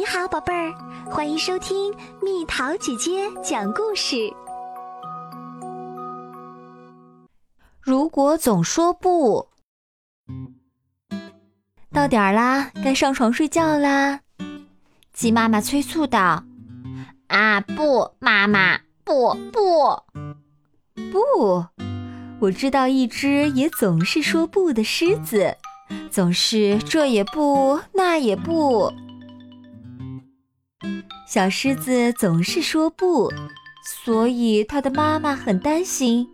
你好，宝贝儿，欢迎收听蜜桃姐姐讲故事。如果总说不，到点儿啦，该上床睡觉啦。鸡妈妈催促道：“啊，不，妈妈，不不不！我知道一只也总是说不的狮子，总是这也不，那也不。”小狮子总是说不，所以它的妈妈很担心。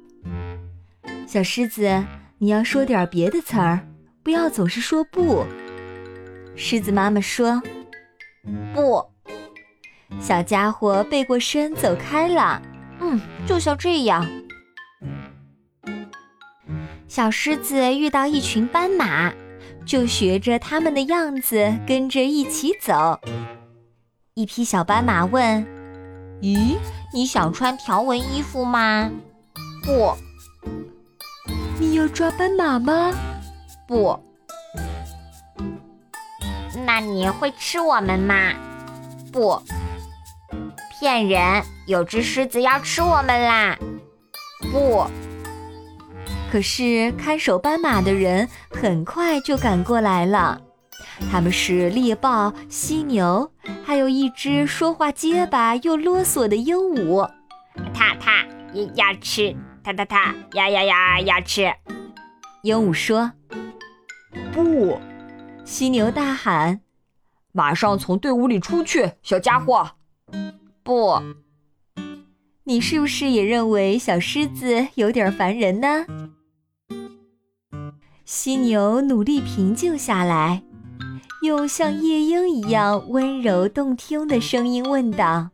小狮子，你要说点别的词儿，不要总是说不。狮子妈妈说：“不。”小家伙背过身走开了。嗯，就像这样。小狮子遇到一群斑马，就学着他们的样子跟着一起走。一匹小斑马问：“咦，你想穿条纹衣服吗？”“不。”“你要抓斑马吗？”“不。”“那你会吃我们吗？”“不。”“骗人！有只狮子要吃我们啦！”“不。”可是看守斑马的人很快就赶过来了。他们是猎豹、犀牛，还有一只说话结巴又啰嗦的鹦鹉。它它要吃，它它它呀呀呀要吃。鹦鹉说：“不！”犀牛大喊：“马上从队伍里出去，小家伙！”不，你是不是也认为小狮子有点烦人呢？犀牛努力平静下来。用像夜莺一样温柔动听的声音问道：“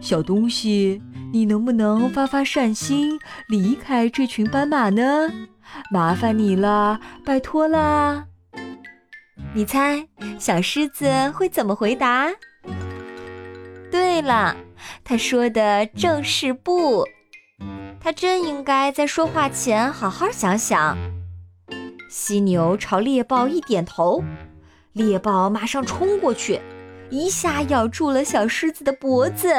小东西，你能不能发发善心，离开这群斑马呢？麻烦你了，拜托啦！”你猜，小狮子会怎么回答？对了，他说的正是“不”。他真应该在说话前好好想想。犀牛朝猎豹一点头。猎豹马上冲过去，一下咬住了小狮子的脖子。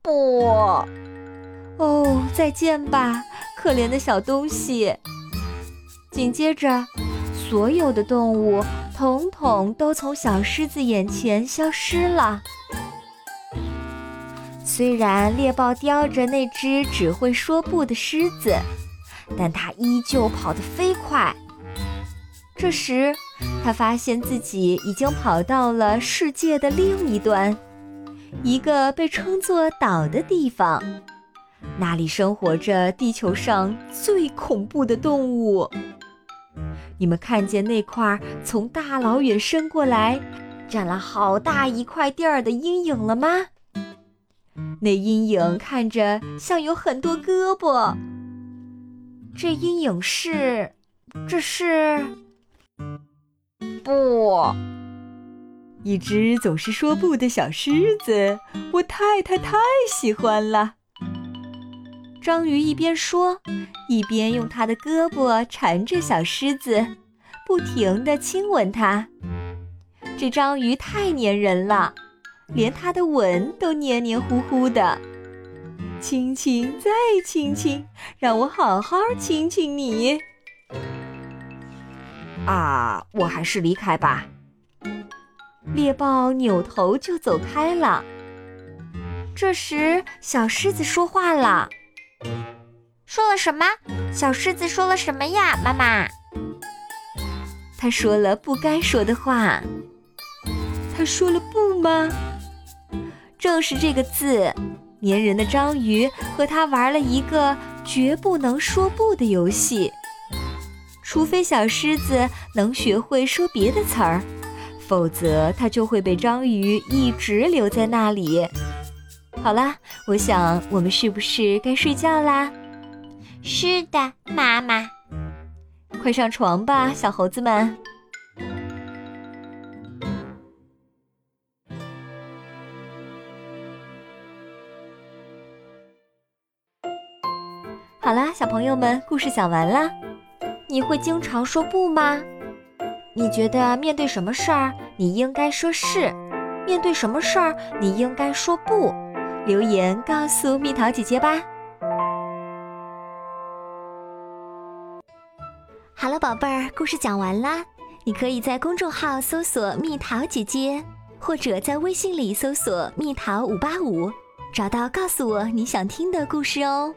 不，哦，再见吧，可怜的小东西。紧接着，所有的动物统统都从小狮子眼前消失了。虽然猎豹叼着那只只会说不的狮子，但它依旧跑得飞快。这时，他发现自己已经跑到了世界的另一端，一个被称作岛的地方。那里生活着地球上最恐怖的动物。你们看见那块从大老远伸过来、占了好大一块地儿的阴影了吗？那阴影看着像有很多胳膊。这阴影是……这是……不，一只总是说不的小狮子，我太太太喜欢了。章鱼一边说，一边用它的胳膊缠着小狮子，不停地亲吻它。这章鱼太粘人了，连它的吻都黏黏糊糊的。亲亲再亲亲，让我好好亲亲你。啊，我还是离开吧。猎豹扭头就走开了。这时，小狮子说话了：“说了什么？小狮子说了什么呀，妈妈？”他说了不该说的话。他说了“不”吗？正是这个字。粘人的章鱼和他玩了一个绝不能说“不”的游戏。除非小狮子能学会说别的词儿，否则它就会被章鱼一直留在那里。好啦，我想我们是不是该睡觉啦？是的，妈妈。快上床吧，小猴子们。好啦，小朋友们，故事讲完啦。你会经常说不吗？你觉得面对什么事儿你应该说是，面对什么事儿你应该说不？留言告诉蜜桃姐姐吧。好了，宝贝儿，故事讲完啦。你可以在公众号搜索“蜜桃姐姐”，或者在微信里搜索“蜜桃五八五”，找到告诉我你想听的故事哦。